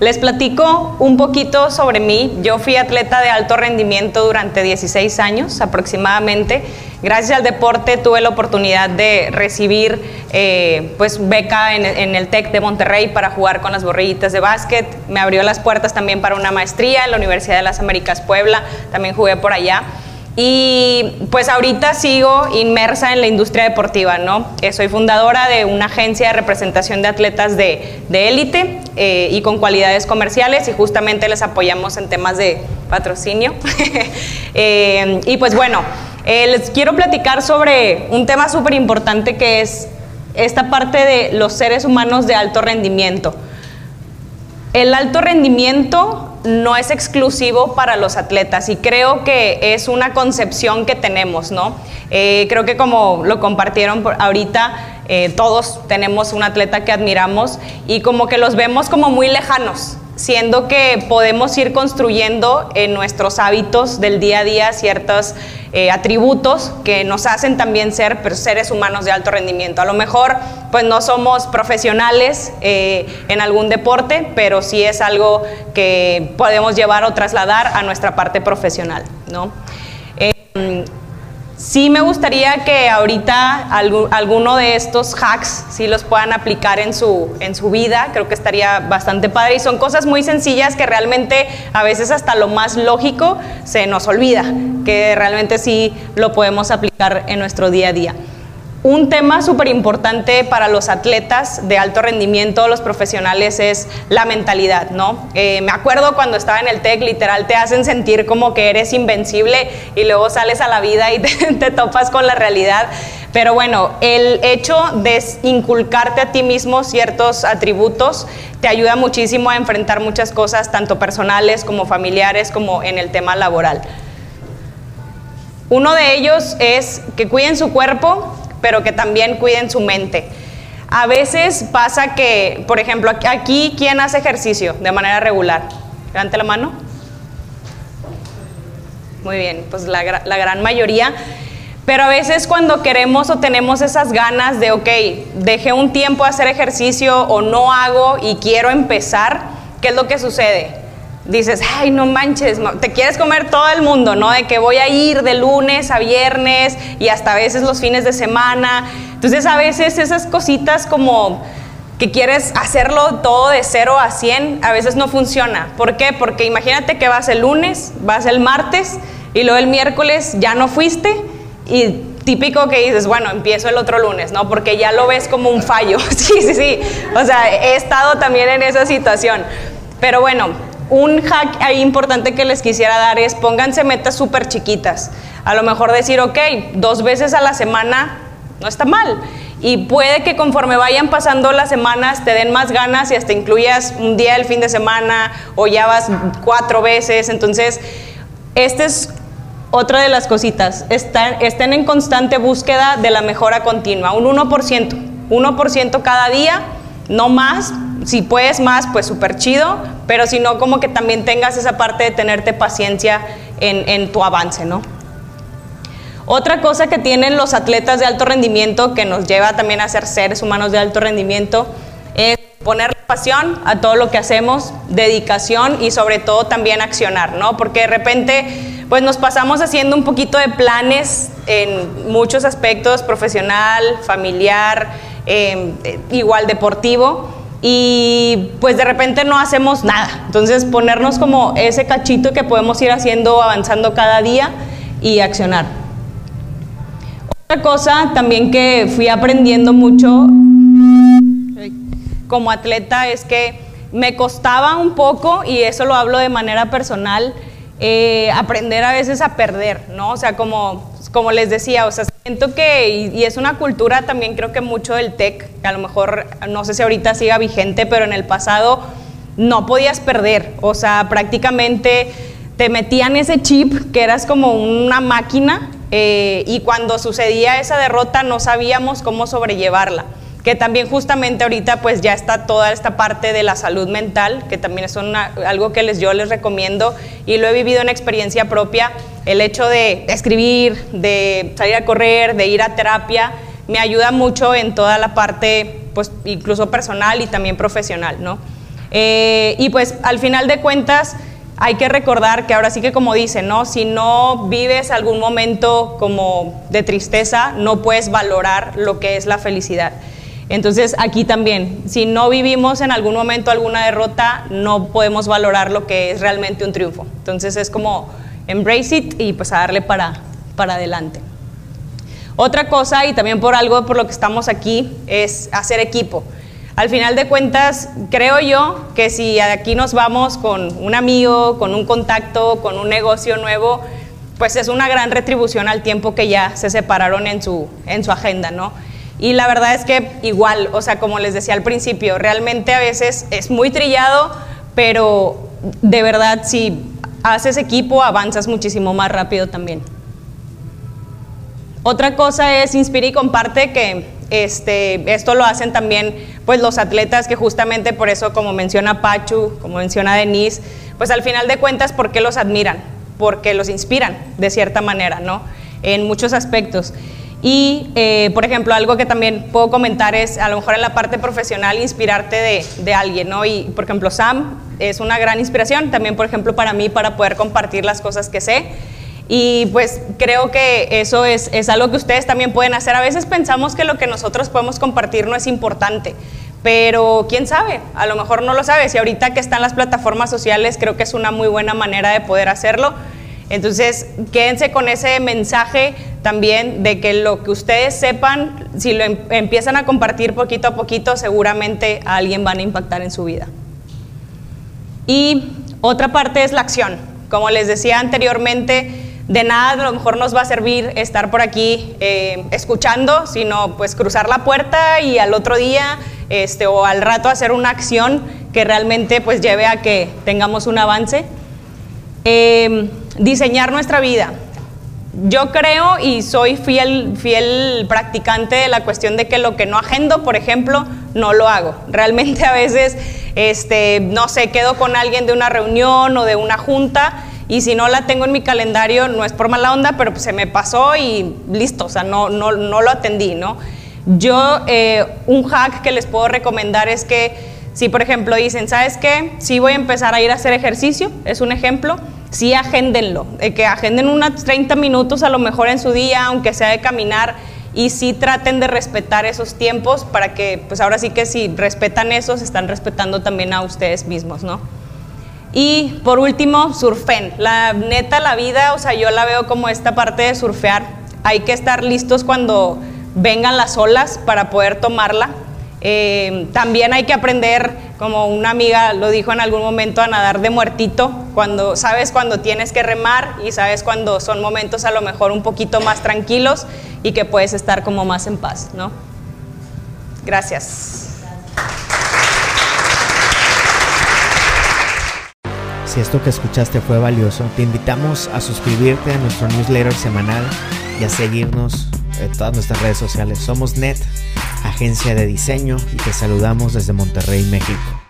Les platico un poquito sobre mí. Yo fui atleta de alto rendimiento durante 16 años aproximadamente. Gracias al deporte tuve la oportunidad de recibir eh, pues beca en, el TEC de Monterrey para jugar con las borrillitas de básquet. Me abrió las puertas también para una maestría en la Universidad de las Américas Puebla. También jugué por allá. Y pues ahorita sigo inmersa en la industria deportiva, ¿no? Eh, soy fundadora de una agencia de representación de atletas de élite eh, y con cualidades comerciales y justamente les apoyamos en temas de patrocinio. eh, y pues bueno, eh, les quiero platicar sobre un tema súper importante que es esta parte de los seres humanos de alto rendimiento. El alto rendimiento no es exclusivo para los atletas y creo que es una concepción que tenemos, ¿no? Eh, creo que como lo compartieron por ahorita, eh, todos tenemos un atleta que admiramos y como que los vemos como muy lejanos, siendo que podemos ir construyendo en nuestros hábitos del día a día ciertos eh, atributos que nos hacen también ser pues, seres humanos de alto rendimiento. A lo mejor pues no somos profesionales eh, en algún deporte, pero sí es algo que podemos llevar o trasladar a nuestra parte profesional. ¿no? Sí me gustaría que ahorita alguno de estos hacks sí los puedan aplicar en su, en su vida, creo que estaría bastante padre y son cosas muy sencillas que realmente a veces hasta lo más lógico se nos olvida, que realmente sí lo podemos aplicar en nuestro día a día. Un tema súper importante para los atletas de alto rendimiento, los profesionales, es la mentalidad, ¿no? Eh, me acuerdo cuando estaba en el TEC, literal, te hacen sentir como que eres invencible y luego sales a la vida y te, te topas con la realidad. Pero bueno, el hecho de inculcarte a ti mismo ciertos atributos te ayuda muchísimo a enfrentar muchas cosas, tanto personales como familiares, como en el tema laboral. Uno de ellos es que cuiden su cuerpo, pero que también cuiden su mente. A veces pasa que, por ejemplo, aquí, ¿quién hace ejercicio de manera regular? Levante la mano. Muy bien, pues la, la, gran mayoría. Pero a veces cuando queremos o tenemos esas ganas de, ok, dejé un tiempo hacer ejercicio o no hago y quiero empezar, ¿qué es lo que sucede? Dices, ay, no manches, te quieres comer todo el mundo, ¿no? De que voy a ir de lunes a viernes y hasta a veces los fines de semana. Entonces a veces esas cositas como que quieres hacerlo todo de 0 a 100, a veces no funciona. ¿Por qué? Porque imagínate que vas el lunes, vas el martes y luego el miércoles ya no fuiste y típico que dices, bueno, empiezo el otro lunes, ¿no? Porque ya lo ves como un fallo. sí, sí, sí. O sea, he estado también en esa situación. Pero bueno, un hack ahí importante que les quisiera dar es pónganse metas súper chiquitas. A lo mejor decir, ok, dos veces a la semana no está mal. Y puede que conforme vayan pasando las semanas te den más ganas y hasta incluyas un día del fin de semana o ya vas cuatro veces. Entonces, esta es otra de las cositas. estén en constante búsqueda de la mejora continua. Un 1%. 1% cada día, no más, si puedes más, pues súper chido, pero si no, como que también tengas esa parte de tenerte paciencia en, tu avance, ¿no? Otra cosa que tienen los atletas de alto rendimiento, que nos lleva también a ser seres humanos de alto rendimiento, es poner pasión a todo lo que hacemos, dedicación y sobre todo también accionar, ¿no? Porque de repente, pues nos pasamos haciendo un poquito de planes en muchos aspectos, profesional, familiar, eh, igual deportivo, y pues de repente no hacemos nada. Entonces ponernos como ese cachito que podemos ir haciendo, avanzando cada día y accionar. Otra cosa también que fui aprendiendo mucho como atleta es que me costaba un poco, y eso lo hablo de manera personal, eh, aprender a veces a perder, ¿no? O sea, como, como les decía, o sea, siento que, y, es una cultura también creo que mucho del tech, que a lo mejor, no sé si ahorita siga vigente, pero en el pasado no podías perder, o sea, prácticamente te metían ese chip que eras como una máquina eh, y cuando sucedía esa derrota no sabíamos cómo sobrellevarla. Que también justamente ahorita pues ya está toda esta parte de la salud mental, que también es una, algo que les, yo les recomiendo y lo he vivido en experiencia propia, el hecho de escribir, de salir a correr, de ir a terapia, me ayuda mucho en toda la parte pues incluso personal y también profesional, ¿no? Eh, y pues al final de cuentas hay que recordar que ahora sí que como dicen, ¿no? Si no vives algún momento como de tristeza, no puedes valorar lo que es la felicidad. Entonces aquí también, si no vivimos en algún momento alguna derrota, no podemos valorar lo que es realmente un triunfo. Entonces es como embrace it y pues a darle para, para adelante. Otra cosa, y también por algo por lo que estamos aquí, es hacer equipo. Al final de cuentas, creo yo que si aquí nos vamos con un amigo, con un contacto, con un negocio nuevo, pues es una gran retribución al tiempo que ya se separaron en su, en su agenda, ¿no? Y la verdad es que igual, o sea, como les decía al principio, realmente a veces es muy trillado, pero de verdad si haces equipo avanzas muchísimo más rápido también. Otra cosa es inspira y comparte que este, esto lo hacen también pues los atletas que justamente por eso, como menciona Pachu, como menciona Denise, pues al final de cuentas, ¿por qué los admiran? Porque los inspiran de cierta manera, ¿no? En muchos aspectos. Y, eh, por ejemplo, algo que también puedo comentar es, a lo mejor en la parte profesional, inspirarte de, de, alguien, ¿no? Y, por ejemplo, Sam es una gran inspiración, también, por ejemplo, para mí, para poder compartir las cosas que sé. Y pues creo que eso es, es, algo que ustedes también pueden hacer. A veces pensamos que lo que nosotros podemos compartir no es importante, pero quién sabe, a lo mejor no lo sabes. Y ahorita que están las plataformas sociales, creo que es una muy buena manera de poder hacerlo. Entonces, quédense con ese mensaje también de que lo que ustedes sepan, si lo em, empiezan a compartir poquito a poquito, seguramente a alguien van a impactar en su vida. Y otra parte es la acción. Como les decía anteriormente, de nada a lo mejor nos va a servir estar por aquí eh, escuchando, sino pues cruzar la puerta y al otro día este, o al rato hacer una acción que realmente pues lleve a que tengamos un avance. Em, diseñar nuestra vida. Yo creo y soy fiel, fiel practicante de la cuestión de que lo que no agendo, por ejemplo, no lo hago. Realmente a veces, este, no sé, quedo con alguien de una reunión o de una junta y si no la tengo en mi calendario, no es por mala onda, pero pues se me pasó y listo, o sea, no, no, no lo atendí, ¿no? Yo, eh, un hack que les puedo recomendar es que si, por ejemplo, dicen, ¿sabes qué? Sí voy a empezar a ir a hacer ejercicio, es un ejemplo, sí agéndenlo, que agenden unos 30 minutos a lo mejor en su día, aunque sea de caminar, y sí traten de respetar esos tiempos para que, pues ahora sí que si respetan eso, se están respetando también a ustedes mismos, ¿no? Y por último, surfen. La neta, la vida, o sea, yo la veo como esta parte de surfear. Hay que estar listos cuando vengan las olas para poder tomarla. Eh, también hay que aprender, como una amiga lo dijo en algún momento, a nadar de muertito, cuando sabes cuando tienes que remar y sabes cuando son momentos a lo mejor un poquito más tranquilos y que puedes estar como más en paz, ¿no? Gracias. Si esto que escuchaste fue valioso, te invitamos a suscribirte a nuestro newsletter semanal y a seguirnos en todas nuestras redes sociales. Somos NET, agencia de diseño, y te saludamos desde Monterrey, México.